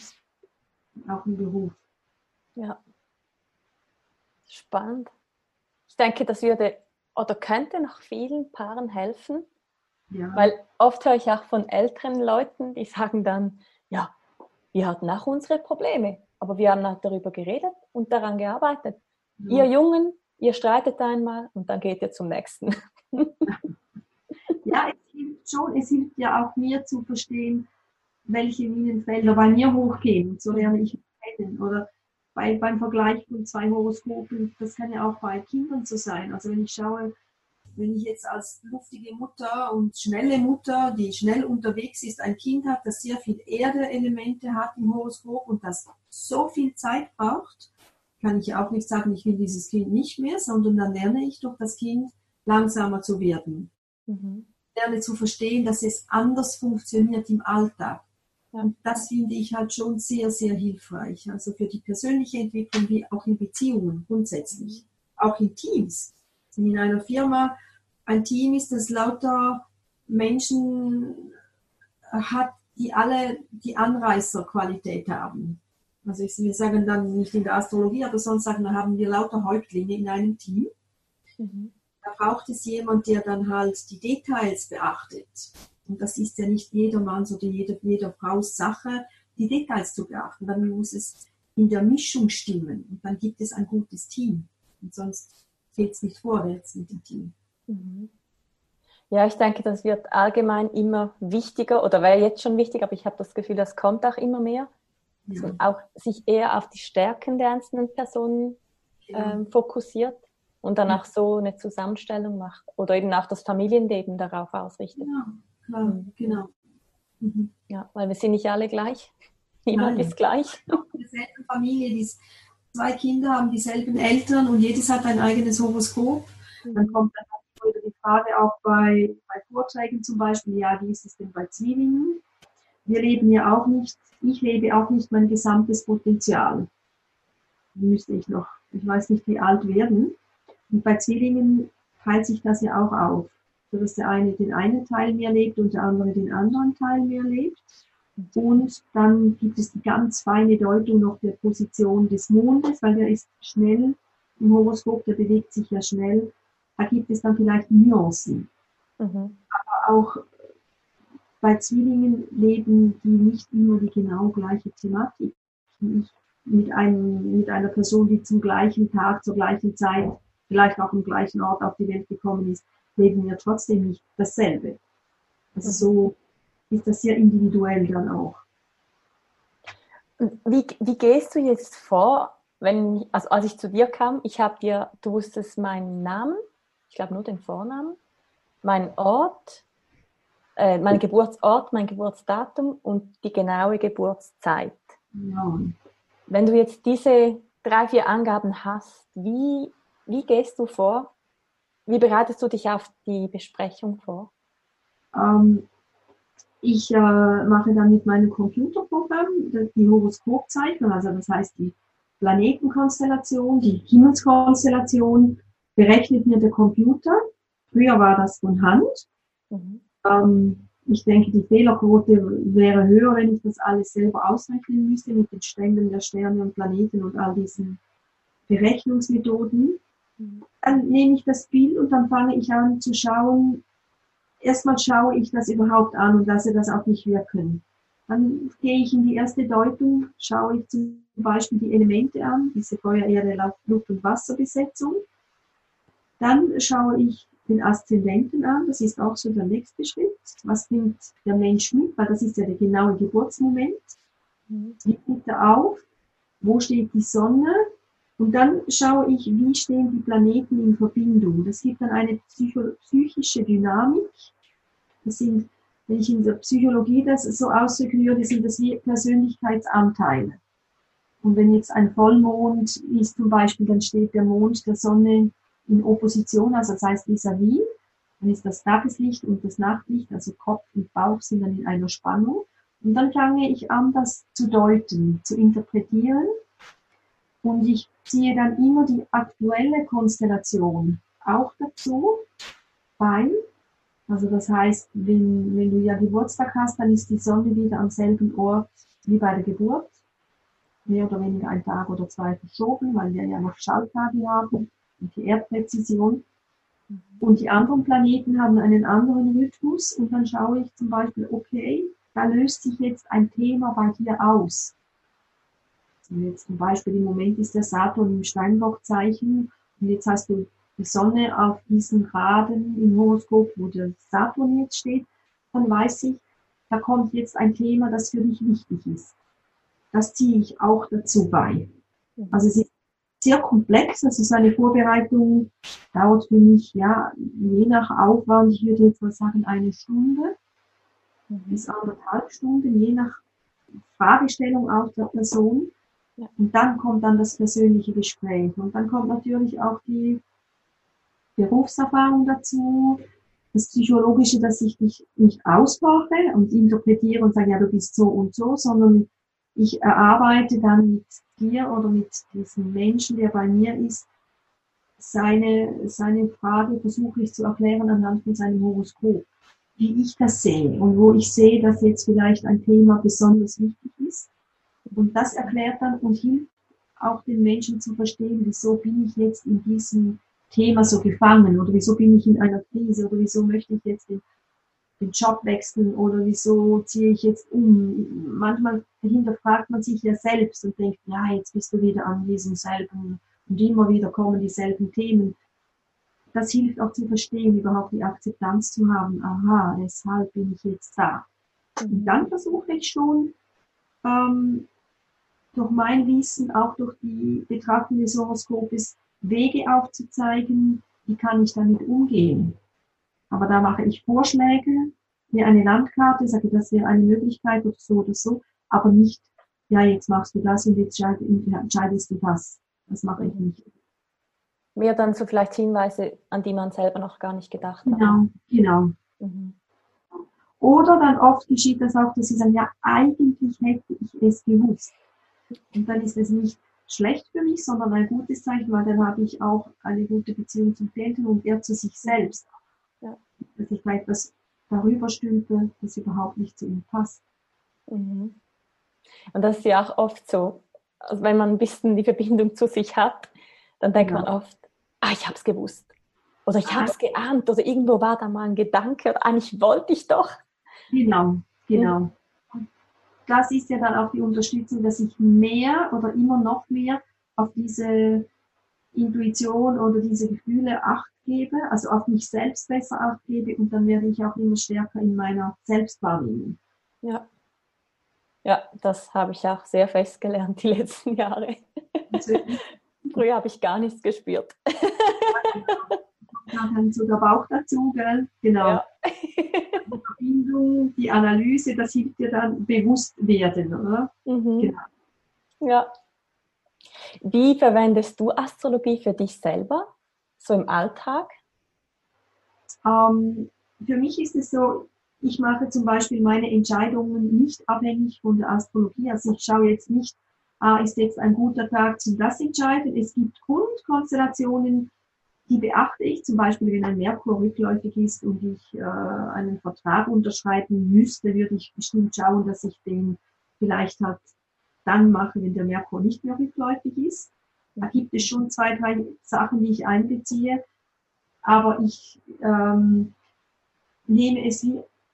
Auch im Beruf. Ja. Spannend. Ich denke, das würde oder könnte noch vielen Paaren helfen. Ja. Weil oft höre ich auch von älteren Leuten, die sagen dann, ja, wir hatten auch unsere Probleme, aber wir haben halt darüber geredet und daran gearbeitet. Ja. Ihr Jungen, ihr streitet einmal und dann geht ihr zum nächsten. ja, es hilft schon, es hilft ja auch mir zu verstehen, welche Minenfelder bei mir hochgehen. So lerne ich kennen. Oder bei, beim Vergleich von zwei Horoskopen, das kann ja auch bei Kindern so sein. Also wenn ich schaue, wenn ich jetzt als luftige Mutter und schnelle Mutter, die schnell unterwegs ist, ein Kind hat, das sehr viel Erde-Elemente hat im Horoskop und das so viel Zeit braucht, kann ich auch nicht sagen, ich will dieses Kind nicht mehr, sondern dann lerne ich durch das Kind langsamer zu werden. Mhm. Lerne zu verstehen, dass es anders funktioniert im Alltag. Und das finde ich halt schon sehr, sehr hilfreich. Also für die persönliche Entwicklung wie auch in Beziehungen grundsätzlich. Auch in Teams. In einer Firma ein Team ist, das lauter Menschen hat, die alle die Anreißerqualität haben. Also ich, wir sagen dann nicht in der Astrologie, aber sonst sagen wir, haben wir lauter Häuptlinge in einem Team. Mhm. Da braucht es jemand, der dann halt die Details beachtet. Und das ist ja nicht jedermanns oder jeder, jeder Frau's Sache, die Details zu beachten. Dann muss es in der Mischung stimmen und dann gibt es ein gutes Team. Und sonst geht es nicht vorwärts mit dem Team. Mhm. Ja, ich denke, das wird allgemein immer wichtiger oder wäre jetzt schon wichtig, aber ich habe das Gefühl, das kommt auch immer mehr. Ja. Also auch sich eher auf die Stärken der einzelnen Personen ja. ähm, fokussiert und dann auch so eine Zusammenstellung macht oder eben auch das Familienleben darauf ausrichtet. Ja, mhm. genau. Mhm. Ja, weil wir sind nicht alle gleich. Niemand Nein. ist gleich. Dieselbe Familie, die zwei Kinder haben dieselben Eltern und jedes hat ein eigenes Horoskop. Mhm. Dann kommt dann wieder die Frage auch bei, bei Vorträgen zum Beispiel, ja, wie ist es denn bei Zwillingen? Wir leben ja auch nicht, ich lebe auch nicht mein gesamtes Potenzial. Müsste ich noch, ich weiß nicht, wie alt werden. Und bei Zwillingen teilt sich das ja auch auf, sodass der eine den einen Teil mehr lebt und der andere den anderen Teil mehr lebt. Und dann gibt es die ganz feine Deutung noch der Position des Mondes, weil der ist schnell im Horoskop, der bewegt sich ja schnell. Da gibt es dann vielleicht Nuancen. Mhm. Aber auch bei Zwillingen leben die nicht immer die genau gleiche Thematik. Ich mit, einem, mit einer Person, die zum gleichen Tag, zur gleichen Zeit vielleicht auch am gleichen Ort auf die Welt gekommen ist, leben wir trotzdem nicht dasselbe. Also so ist das sehr individuell dann auch. Wie, wie gehst du jetzt vor, wenn, also als ich zu dir kam, ich habe dir, du wusstest meinen Namen, ich glaube nur den Vornamen, meinen Ort, äh, mein Geburtsort, mein Geburtsdatum und die genaue Geburtszeit. Ja. Wenn du jetzt diese drei, vier Angaben hast, wie wie gehst du vor? Wie bereitest du dich auf die Besprechung vor? Ähm, ich äh, mache dann mit meinem Computerprogramm die Horoskopzeichnung, also das heißt die Planetenkonstellation, die Himmelskonstellation, berechnet mir der Computer. Früher war das von Hand. Mhm. Ähm, ich denke, die Fehlerquote wäre höher, wenn ich das alles selber ausrechnen müsste mit den Ständen der Sterne und Planeten und all diesen Berechnungsmethoden. Dann nehme ich das Bild und dann fange ich an zu schauen, erstmal schaue ich das überhaupt an und lasse das auf mich wirken. Dann gehe ich in die erste Deutung, schaue ich zum Beispiel die Elemente an, diese Feuer, Erde, Luft und Wasserbesetzung. Dann schaue ich den Aszendenten an, das ist auch so der nächste Schritt. Was nimmt der Mensch mit, weil das ist ja der genaue Geburtsmoment. Mhm. Wie nimmt er auf? Wo steht die Sonne? Und dann schaue ich, wie stehen die Planeten in Verbindung. Das gibt dann eine psychische Dynamik. Das sind, wenn ich in der Psychologie das so ausdrücken würde, sind das wie Persönlichkeitsanteile. Und wenn jetzt ein Vollmond ist zum Beispiel, dann steht der Mond der Sonne in Opposition, also das heißt vis-à-vis, -vis, dann ist das Tageslicht und das Nachtlicht, also Kopf und Bauch sind dann in einer Spannung. Und dann fange ich an, das zu deuten, zu interpretieren. Und ich ziehe dann immer die aktuelle Konstellation auch dazu bei. Also das heißt, wenn, wenn du ja Geburtstag hast, dann ist die Sonne wieder am selben Ort wie bei der Geburt. Mehr oder weniger ein Tag oder zwei verschoben, weil wir ja noch Schalltage haben die Erdpräzision. Und die anderen Planeten haben einen anderen Rhythmus und dann schaue ich zum Beispiel, okay, da löst sich jetzt ein Thema bei dir aus. Jetzt zum Beispiel im Moment ist der Saturn im Steinbockzeichen und jetzt hast du die Sonne auf diesen Graden im Horoskop, wo der Saturn jetzt steht, dann weiß ich, da kommt jetzt ein Thema, das für dich wichtig ist. Das ziehe ich auch dazu bei. Also es ist sehr komplex. Also seine Vorbereitung dauert für mich, ja, je nach Aufwand, ich würde jetzt mal sagen, eine Stunde mhm. bis anderthalb Stunden, je nach Fragestellung auch der Person. Ja. Und dann kommt dann das persönliche Gespräch. Und dann kommt natürlich auch die Berufserfahrung dazu, das Psychologische, dass ich dich nicht ausmache und interpretiere und sage, ja, du bist so und so, sondern ich erarbeite dann mit dir oder mit diesem Menschen, der bei mir ist, seine, seine Frage versuche ich zu erklären anhand von seinem Horoskop, wie ich das sehe und wo ich sehe, dass jetzt vielleicht ein Thema besonders wichtig ist. Und das erklärt dann und hilft auch den Menschen zu verstehen, wieso bin ich jetzt in diesem Thema so gefangen oder wieso bin ich in einer Krise oder wieso möchte ich jetzt den den Job wechseln oder wieso ziehe ich jetzt um. Manchmal hinterfragt man sich ja selbst und denkt, ja, jetzt bist du wieder an diesem selben und immer wieder kommen dieselben Themen. Das hilft auch zu verstehen, überhaupt die Akzeptanz zu haben. Aha, deshalb bin ich jetzt da. Und dann versuche ich schon, ähm, durch mein Wissen, auch durch die Betrachtung des Horoskopes, Wege aufzuzeigen, wie kann ich damit umgehen. Aber da mache ich Vorschläge, mir eine Landkarte, sage, das wäre eine Möglichkeit oder so oder so, aber nicht, ja, jetzt machst du das und jetzt entscheidest du das. Das mache ich nicht. Mehr dann so vielleicht Hinweise, an die man selber noch gar nicht gedacht hat. Genau, genau. Mhm. Oder dann oft geschieht das auch, dass sie sagen, ja, eigentlich hätte ich es gewusst. Und dann ist es nicht schlecht für mich, sondern ein gutes Zeichen, weil dann habe ich auch eine gute Beziehung zum Klienten und er zu sich selbst. Dass ich vielleicht was darüber stülpe, das überhaupt nicht zu ihm passt. Mhm. Und das ist ja auch oft so, also wenn man ein bisschen die Verbindung zu sich hat, dann denkt ja. man oft, ah, ich habe es gewusst. Oder ich habe es geahnt. Oder irgendwo war da mal ein Gedanke. Oder eigentlich wollte ich doch. Genau, genau. Mhm. Das ist ja dann auch die Unterstützung, dass ich mehr oder immer noch mehr auf diese Intuition oder diese Gefühle acht gebe, also auf mich selbst besser acht gebe und dann werde ich auch immer stärker in meiner Selbstwahrnehmung. Ja. Ja, das habe ich auch sehr fest gelernt die letzten Jahre. Früher habe ich gar nichts gespürt. dann so der Bauch dazu, gell? Genau. Ja. Die Verbindung, die Analyse, das hilft dir dann bewusst werden, oder? Mhm. Genau. Ja. Wie verwendest du Astrologie für dich selber? So im Alltag? Ähm, für mich ist es so, ich mache zum Beispiel meine Entscheidungen nicht abhängig von der Astrologie. Also ich schaue jetzt nicht, ah, ist jetzt ein guter Tag zum das entscheiden. Es gibt Grundkonstellationen, die beachte ich. Zum Beispiel, wenn ein Merkur rückläufig ist und ich äh, einen Vertrag unterschreiben müsste, würde ich bestimmt schauen, dass ich den vielleicht halt dann mache, wenn der Merkur nicht mehr rückläufig ist. Da gibt es schon zwei, drei Sachen, die ich einbeziehe. Aber ich ähm, nehme es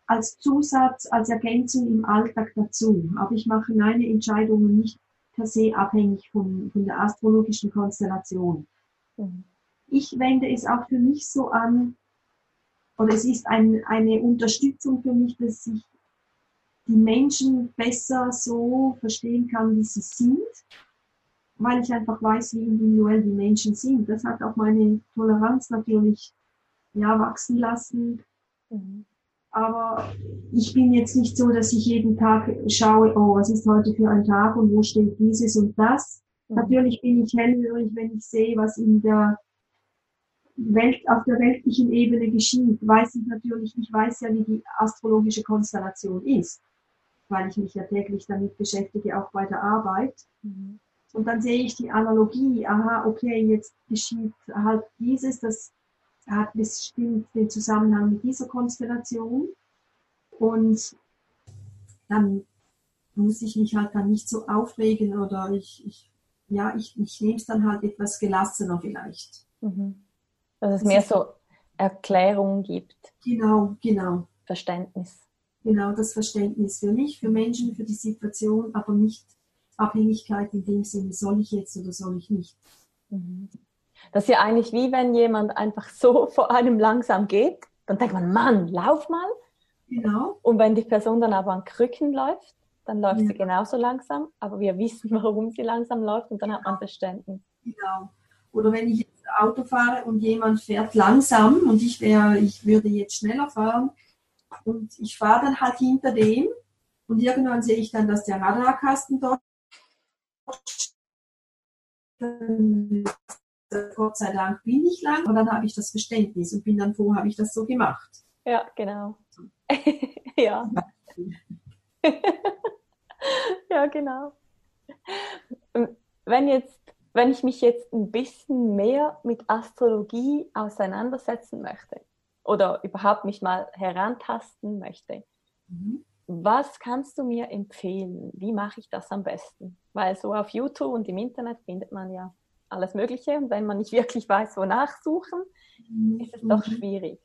als Zusatz, als Ergänzung im Alltag dazu. Aber ich mache meine Entscheidungen nicht per se abhängig von, von der astrologischen Konstellation. Mhm. Ich wende es auch für mich so an, oder es ist ein, eine Unterstützung für mich, dass ich die Menschen besser so verstehen kann, wie sie sind, weil ich einfach weiß, wie individuell die Menschen sind. Das hat auch meine Toleranz natürlich ja, wachsen lassen. Mhm. Aber ich bin jetzt nicht so, dass ich jeden Tag schaue, oh, was ist heute für ein Tag und wo steht dieses und das. Mhm. Natürlich bin ich hellhörig, wenn ich sehe, was in der Welt, auf der weltlichen Ebene geschieht. Weiß ich natürlich, ich weiß ja, wie die astrologische Konstellation ist, weil ich mich ja täglich damit beschäftige, auch bei der Arbeit. Mhm. Und dann sehe ich die Analogie, aha, okay, jetzt geschieht halt dieses, das hat bestimmt den Zusammenhang mit dieser Konstellation. Und dann muss ich mich halt dann nicht so aufregen oder ich, ich ja, ich, ich nehme es dann halt etwas gelassener vielleicht. Mhm. Dass es mehr so Erklärungen gibt. Genau, genau. Verständnis. Genau, das Verständnis für mich, für Menschen, für die Situation, aber nicht Abhängigkeit in dem Sinne, soll ich jetzt oder soll ich nicht. Mhm. Das ist ja eigentlich wie wenn jemand einfach so vor einem langsam geht, dann denkt man, Mann, lauf mal. Genau. Und wenn die Person dann aber an Krücken läuft, dann läuft ja. sie genauso langsam, aber wir wissen, warum sie langsam läuft und dann hat man Verständnis. Genau. Oder wenn ich jetzt Auto fahre und jemand fährt langsam und ich wäre, ich würde jetzt schneller fahren und ich fahre dann halt hinter dem und irgendwann sehe ich dann, dass der Radarkasten dort Gott sei Dank bin ich lang und dann habe ich das Verständnis und bin dann froh, habe ich das so gemacht. Ja, genau. ja. ja, genau. Wenn jetzt, wenn ich mich jetzt ein bisschen mehr mit Astrologie auseinandersetzen möchte oder überhaupt mich mal herantasten möchte, mhm. Was kannst du mir empfehlen? Wie mache ich das am besten? Weil so auf YouTube und im Internet findet man ja alles Mögliche. Und wenn man nicht wirklich weiß, wonach suchen, mhm. ist es doch schwierig.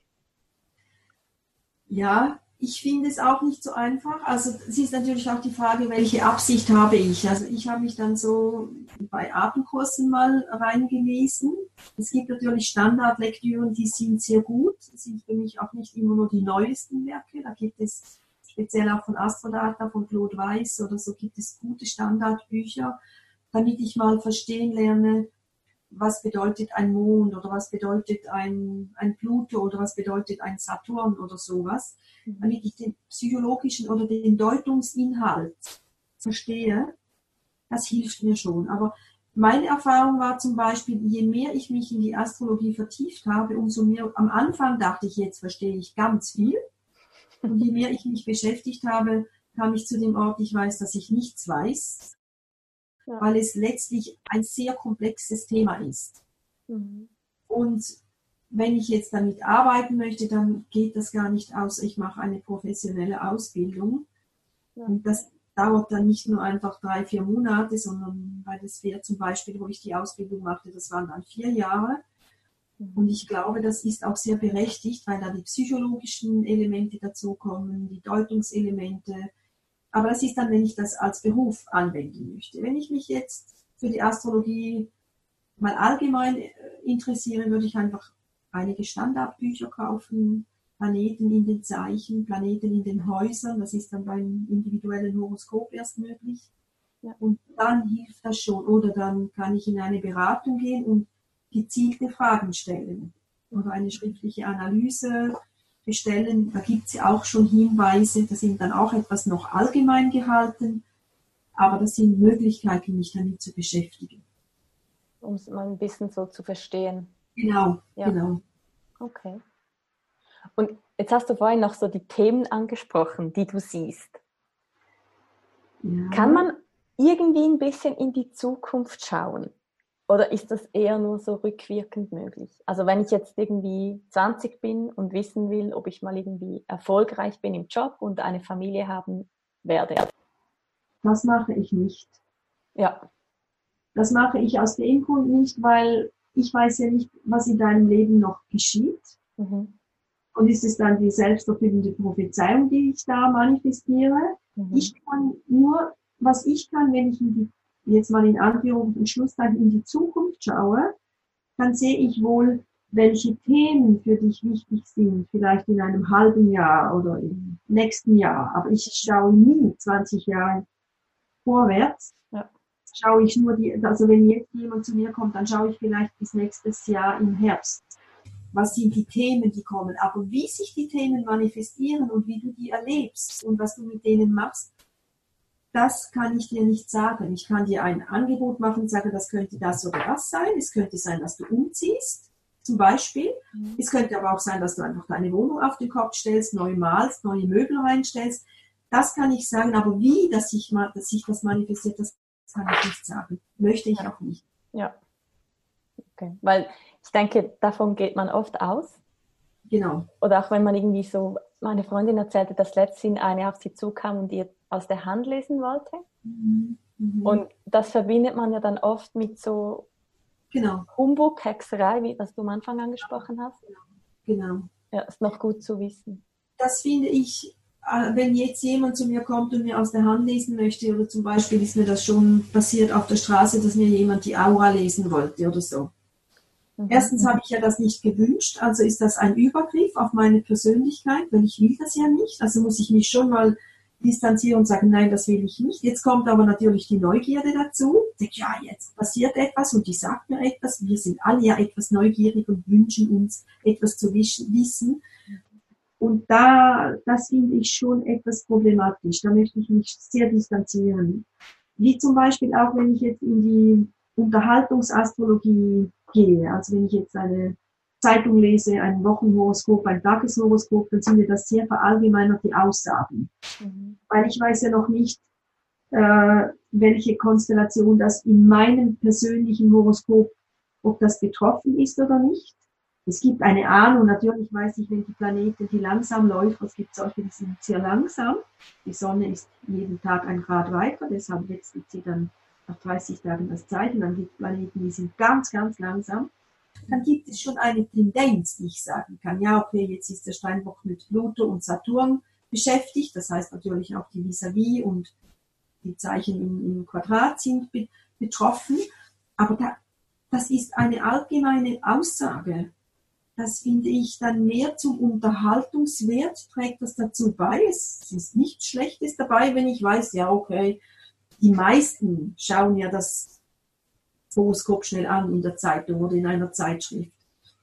Ja, ich finde es auch nicht so einfach. Also es ist natürlich auch die Frage, welche Absicht habe ich. Also ich habe mich dann so bei Atemkursen mal reingelesen. Es gibt natürlich Standardlektüren, die sind sehr gut. Das sind für mich auch nicht immer nur die neuesten Werke. Da gibt es speziell auch von Astrodata, von Claude Weiss oder so gibt es gute Standardbücher, damit ich mal verstehen lerne, was bedeutet ein Mond oder was bedeutet ein, ein Pluto oder was bedeutet ein Saturn oder sowas, mhm. damit ich den psychologischen oder den Deutungsinhalt verstehe, das hilft mir schon. Aber meine Erfahrung war zum Beispiel, je mehr ich mich in die Astrologie vertieft habe, umso mehr, am Anfang dachte ich, jetzt verstehe ich ganz viel. Und je mehr ich mich beschäftigt habe, kam ich zu dem Ort, ich weiß, dass ich nichts weiß ja. weil es letztlich ein sehr komplexes Thema ist. Mhm. Und wenn ich jetzt damit arbeiten möchte, dann geht das gar nicht aus, ich mache eine professionelle Ausbildung. Ja. Und das dauert dann nicht nur einfach drei, vier Monate, sondern bei das Pferd zum Beispiel, wo ich die Ausbildung machte, das waren dann vier Jahre. Und ich glaube, das ist auch sehr berechtigt, weil da die psychologischen Elemente dazukommen, die Deutungselemente, aber das ist dann, wenn ich das als Beruf anwenden möchte. Wenn ich mich jetzt für die Astrologie mal allgemein äh, interessiere, würde ich einfach einige Standardbücher kaufen, Planeten in den Zeichen, Planeten in den Häusern, das ist dann beim individuellen Horoskop erst möglich. Ja. Und dann hilft das schon. Oder dann kann ich in eine Beratung gehen und gezielte Fragen stellen. Oder eine schriftliche Analyse bestellen. Da gibt es ja auch schon Hinweise, da sind dann auch etwas noch allgemein gehalten, aber das sind Möglichkeiten, mich damit zu beschäftigen. Um es mal ein bisschen so zu verstehen. Genau, ja. genau. Okay. Und jetzt hast du vorhin noch so die Themen angesprochen, die du siehst. Ja. Kann man irgendwie ein bisschen in die Zukunft schauen? Oder ist das eher nur so rückwirkend möglich? Also wenn ich jetzt irgendwie 20 bin und wissen will, ob ich mal irgendwie erfolgreich bin im Job und eine Familie haben werde. Das mache ich nicht. Ja. Das mache ich aus dem Grund nicht, weil ich weiß ja nicht, was in deinem Leben noch geschieht. Mhm. Und ist es dann die selbsterfüllende Prophezeiung, die ich da manifestiere? Mhm. Ich kann nur, was ich kann, wenn ich in die, jetzt mal in Anführungs- und Schlusszeichen in die Zukunft schaue, dann sehe ich wohl, welche Themen für dich wichtig sind, vielleicht in einem halben Jahr oder im nächsten Jahr. Aber ich schaue nie 20 Jahre vorwärts. Ja. Schaue ich nur die, also wenn jetzt jemand zu mir kommt, dann schaue ich vielleicht bis nächstes Jahr im Herbst. Was sind die Themen, die kommen? Aber wie sich die Themen manifestieren und wie du die erlebst und was du mit denen machst, das kann ich dir nicht sagen. Ich kann dir ein Angebot machen und sagen, das könnte das oder das sein. Es könnte sein, dass du umziehst, zum Beispiel. Mhm. Es könnte aber auch sein, dass du einfach deine Wohnung auf den Kopf stellst, neu malst, neue Möbel reinstellst. Das kann ich sagen, aber wie, dass sich, dass sich das manifestiert, das kann ich nicht sagen. Möchte ich auch nicht. Ja. Okay. Weil ich denke, davon geht man oft aus. Genau. Oder auch wenn man irgendwie so, meine Freundin erzählte, dass letztens eine auf sie zukam und ihr aus der Hand lesen wollte. Mhm. Mhm. Und das verbindet man ja dann oft mit so genau. Humbug, Hexerei, wie was du am Anfang angesprochen hast. Genau. Ja, ist noch gut zu wissen. Das finde ich, äh, wenn jetzt jemand zu mir kommt und mir aus der Hand lesen möchte, oder zum Beispiel ist mir das schon passiert auf der Straße, dass mir jemand die Aura lesen wollte oder so. Mhm. Erstens habe ich ja das nicht gewünscht, also ist das ein Übergriff auf meine Persönlichkeit, weil ich will das ja nicht. Also muss ich mich schon mal distanzieren und sagen, nein, das will ich nicht. Jetzt kommt aber natürlich die Neugierde dazu. Denke, ja, jetzt passiert etwas und die sagt mir etwas. Wir sind alle ja etwas neugierig und wünschen uns etwas zu wissen. Und da, das finde ich schon etwas problematisch. Da möchte ich mich sehr distanzieren. Wie zum Beispiel auch, wenn ich jetzt in die Unterhaltungsastrologie gehe. Also wenn ich jetzt eine Zeitung lese, ein Wochenhoroskop, ein Tageshoroskop, dann sind mir das sehr verallgemeinert die Aussagen. Mhm. Weil ich weiß ja noch nicht, äh, welche Konstellation das in meinem persönlichen Horoskop, ob das betroffen ist oder nicht. Es gibt eine Ahnung, natürlich weiß ich, wenn die Planete, die langsam läuft, es gibt solche, die sind sehr langsam. Die Sonne ist jeden Tag ein Grad weiter, deshalb wechselt sie dann nach 30 Tagen das Zeichen. Dann gibt es Planeten, die sind ganz, ganz langsam dann gibt es schon eine Tendenz, die ich sagen kann. Ja, okay, jetzt ist der Steinbock mit Pluto und Saturn beschäftigt. Das heißt natürlich auch die Vis-a-vis und die Zeichen im, im Quadrat sind be betroffen. Aber da, das ist eine allgemeine Aussage. Das finde ich dann mehr zum Unterhaltungswert, trägt das dazu bei. Es ist nichts Schlechtes dabei, wenn ich weiß, ja, okay, die meisten schauen ja das Horoskop schnell an in der Zeitung oder in einer Zeitschrift.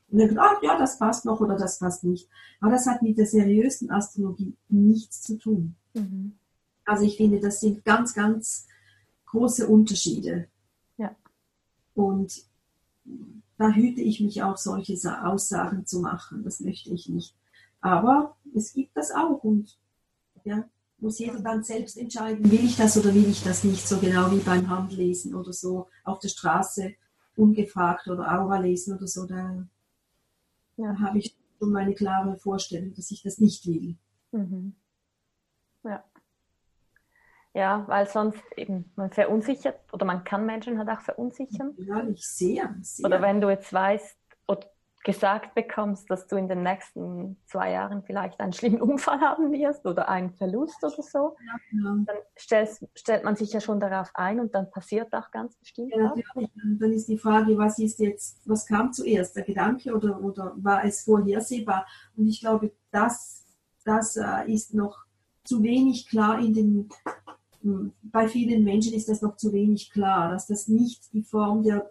Und dann ach ja, das passt noch oder das passt nicht. Aber das hat mit der seriösen Astrologie nichts zu tun. Mhm. Also ich finde, das sind ganz, ganz große Unterschiede. Ja. Und da hüte ich mich auch, solche Aussagen zu machen. Das möchte ich nicht. Aber es gibt das auch und ja, muss jeder dann selbst entscheiden, will ich das oder will ich das nicht, so genau wie beim Handlesen oder so auf der Straße ungefragt oder Aura lesen oder so, da ja. habe ich schon meine klare Vorstellung, dass ich das nicht will. Mhm. Ja. Ja, weil sonst eben man verunsichert oder man kann Menschen halt auch verunsichern. Ja, ich sehe. Oder wenn du jetzt weißt, gesagt bekommst, dass du in den nächsten zwei Jahren vielleicht einen schlimmen Unfall haben wirst oder einen Verlust oder so, ja, ja. dann stellst, stellt man sich ja schon darauf ein und dann passiert auch ganz bestimmt. Ja, natürlich. Dann ist die Frage, was ist jetzt, was kam zuerst, der Gedanke oder, oder war es vorhersehbar? Und ich glaube, das, das äh, ist noch zu wenig klar in den hm, bei vielen Menschen ist das noch zu wenig klar, dass das nicht die Form der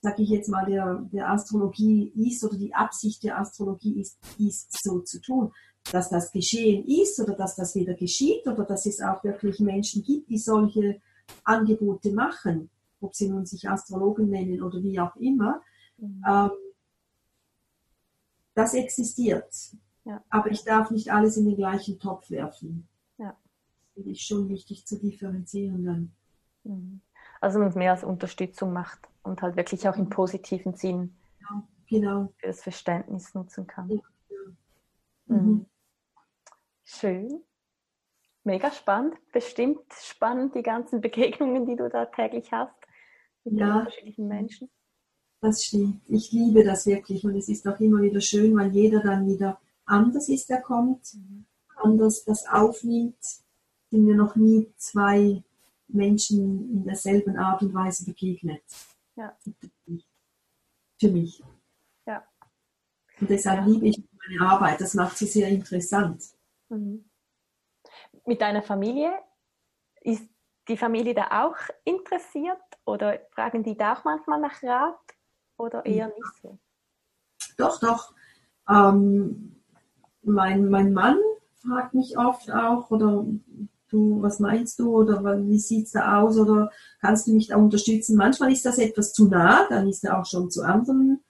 sage ich jetzt mal, der, der Astrologie ist oder die Absicht der Astrologie ist, ist so zu tun, dass das geschehen ist oder dass das wieder geschieht oder dass es auch wirklich Menschen gibt, die solche Angebote machen, ob sie nun sich Astrologen nennen oder wie auch immer. Mhm. Ähm, das existiert. Ja. Aber ich darf nicht alles in den gleichen Topf werfen. Ja. Das finde ich schon wichtig zu differenzieren dann. Mhm. Also man es mehr als Unterstützung macht und halt wirklich auch im positiven Sinn ja, genau. für das Verständnis nutzen kann. Ja. Mhm. mhm. Schön. Mega spannend. Bestimmt spannend, die ganzen Begegnungen, die du da täglich hast mit ja, unterschiedlichen Menschen. Das stimmt. Ich liebe das wirklich und es ist auch immer wieder schön, weil jeder dann wieder anders ist, der kommt, mhm. anders das aufnimmt, sind mir noch nie zwei Menschen in derselben Art und Weise begegnet. Ja. Für mich. Ja. Und deshalb liebe ich meine Arbeit. Das macht sie sehr interessant. Mhm. Mit deiner Familie ist die Familie da auch interessiert oder fragen die da auch manchmal nach Rat oder eher nicht so? Doch, doch. Ähm, mein, mein Mann fragt mich oft auch oder du, was meinst du oder wie sieht es da aus oder kannst du mich da unterstützen? Manchmal ist das etwas zu nah, dann ist er auch schon zu anderen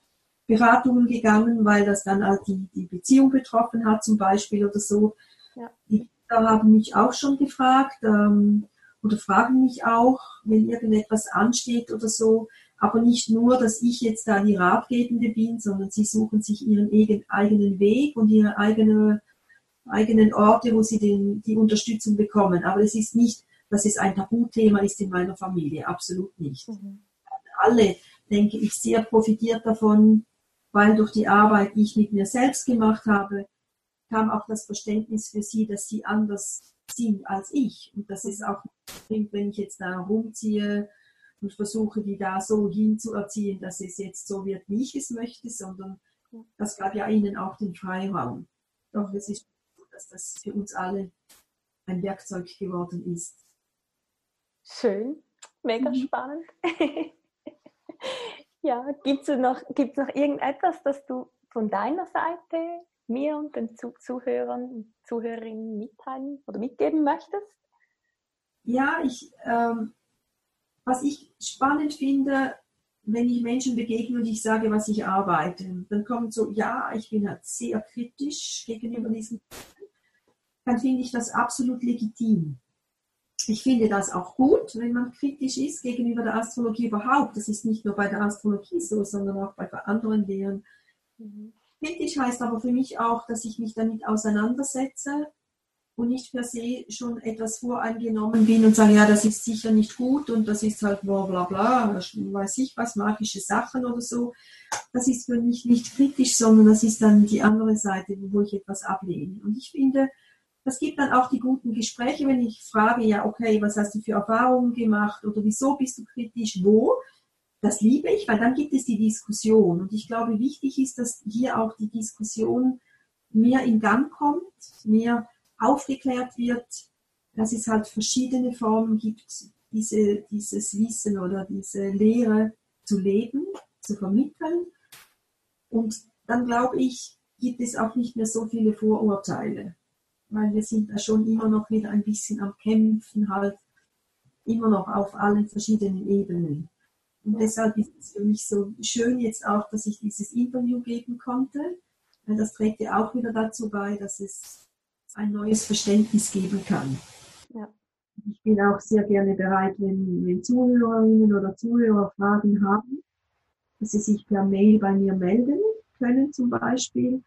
Beratungen gegangen, weil das dann halt die, die Beziehung betroffen hat zum Beispiel oder so. Ja. Die Kinder haben mich auch schon gefragt ähm, oder fragen mich auch, wenn irgendetwas ansteht oder so. Aber nicht nur, dass ich jetzt da die Ratgebende bin, sondern sie suchen sich ihren eigenen Weg und ihre eigene eigenen Orte, wo sie den, die Unterstützung bekommen. Aber es ist nicht, dass es ein Tabuthema ist in meiner Familie, absolut nicht. Mhm. Alle, denke ich, sehr profitiert davon, weil durch die Arbeit, die ich mit mir selbst gemacht habe, kam auch das Verständnis für sie, dass sie anders sind als ich. Und das ist auch bringt, wenn ich jetzt da rumziehe und versuche, die da so hinzuerziehen, dass es jetzt so wird, wie ich es möchte, sondern das gab ja ihnen auch den Freiraum. Doch es ist dass das für uns alle ein Werkzeug geworden ist. Schön, mega mhm. spannend. ja, gibt es noch, gibt's noch irgendetwas, das du von deiner Seite mir und den Zuhörern und Zuhörerinnen mitteilen oder mitgeben möchtest? Ja, ich, ähm, was ich spannend finde, wenn ich Menschen begegne und ich sage, was ich arbeite, dann kommt so, ja, ich bin halt sehr kritisch gegenüber diesem dann finde ich das absolut legitim. Ich finde das auch gut, wenn man kritisch ist gegenüber der Astrologie überhaupt. Das ist nicht nur bei der Astrologie so, sondern auch bei anderen Lehren. Mhm. Kritisch heißt aber für mich auch, dass ich mich damit auseinandersetze und nicht per se schon etwas voreingenommen bin und sage, ja, das ist sicher nicht gut und das ist halt bla bla bla, weiß ich was, magische Sachen oder so. Das ist für mich nicht kritisch, sondern das ist dann die andere Seite, wo ich etwas ablehne. Und ich finde, das gibt dann auch die guten Gespräche, wenn ich frage, ja, okay, was hast du für Erfahrungen gemacht oder wieso bist du kritisch, wo? Das liebe ich, weil dann gibt es die Diskussion. Und ich glaube, wichtig ist, dass hier auch die Diskussion mehr in Gang kommt, mehr aufgeklärt wird, dass es halt verschiedene Formen gibt, diese, dieses Wissen oder diese Lehre zu leben, zu vermitteln. Und dann glaube ich, gibt es auch nicht mehr so viele Vorurteile weil wir sind da schon immer noch wieder ein bisschen am Kämpfen, halt immer noch auf allen verschiedenen Ebenen. Und deshalb ist es für mich so schön jetzt auch, dass ich dieses Interview geben konnte, weil das trägt ja auch wieder dazu bei, dass es ein neues Verständnis geben kann. Ja. Ich bin auch sehr gerne bereit, wenn, wenn Zuhörerinnen oder Zuhörer Fragen haben, dass sie sich per Mail bei mir melden können zum Beispiel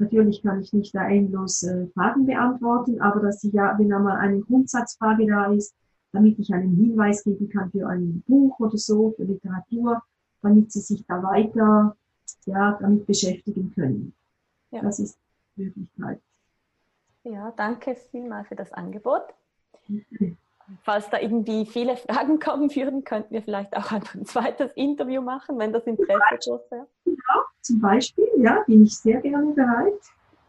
Natürlich kann ich nicht da endlos äh, Fragen beantworten, aber dass ich ja, wenn einmal eine Grundsatzfrage da ist, damit ich einen Hinweis geben kann für ein Buch oder so, für Literatur, damit sie sich da weiter ja, damit beschäftigen können. Ja. Das ist die Möglichkeit. Ja, danke vielmals für das Angebot. Okay. Falls da irgendwie viele Fragen kommen würden, könnten wir vielleicht auch ein zweites Interview machen, wenn das Interesse groß wäre. Ja, zum Beispiel, ja, bin ich sehr gerne bereit.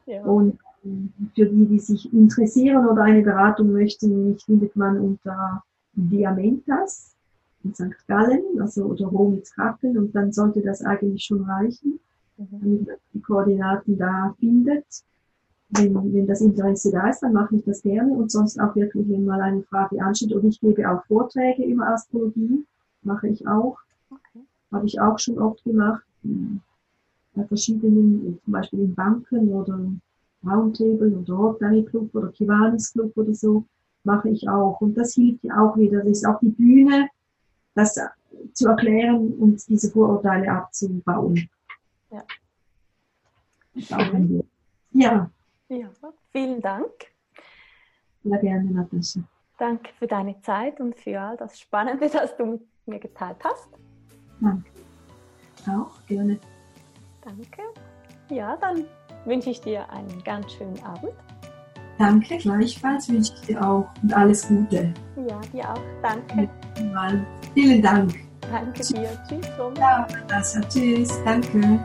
Ja. Und ähm, für die, die sich interessieren oder eine Beratung möchten, mich findet man unter Diamentas in St. Gallen, also oder Romitz-Kappel und dann sollte das eigentlich schon reichen, mhm. damit man die Koordinaten da findet wenn, wenn das Interesse da ist, dann mache ich das gerne und sonst auch wirklich, wenn mal eine Frage ansteht. Und ich gebe auch Vorträge über Astrologie, mache ich auch. Okay. Habe ich auch schon oft gemacht. Bei verschiedenen, zum Beispiel in Banken oder Roundtable oder Rotary Club oder Kiwanis Club oder so, mache ich auch. Und das hilft ja auch wieder. Das ist auch die Bühne, das zu erklären und diese Vorurteile abzubauen. Ja. Ja. Ja, vielen Dank. Ja, gerne, Natascha. Danke für deine Zeit und für all das Spannende, das du mit mir geteilt hast. Danke. Auch gerne. Danke. Ja, dann wünsche ich dir einen ganz schönen Abend. Danke, gleichfalls wünsche ich dir auch und alles Gute. Ja, dir auch. Danke. Vielen Dank. Danke dir. Tschüss. Ja, das, tschüss. Danke.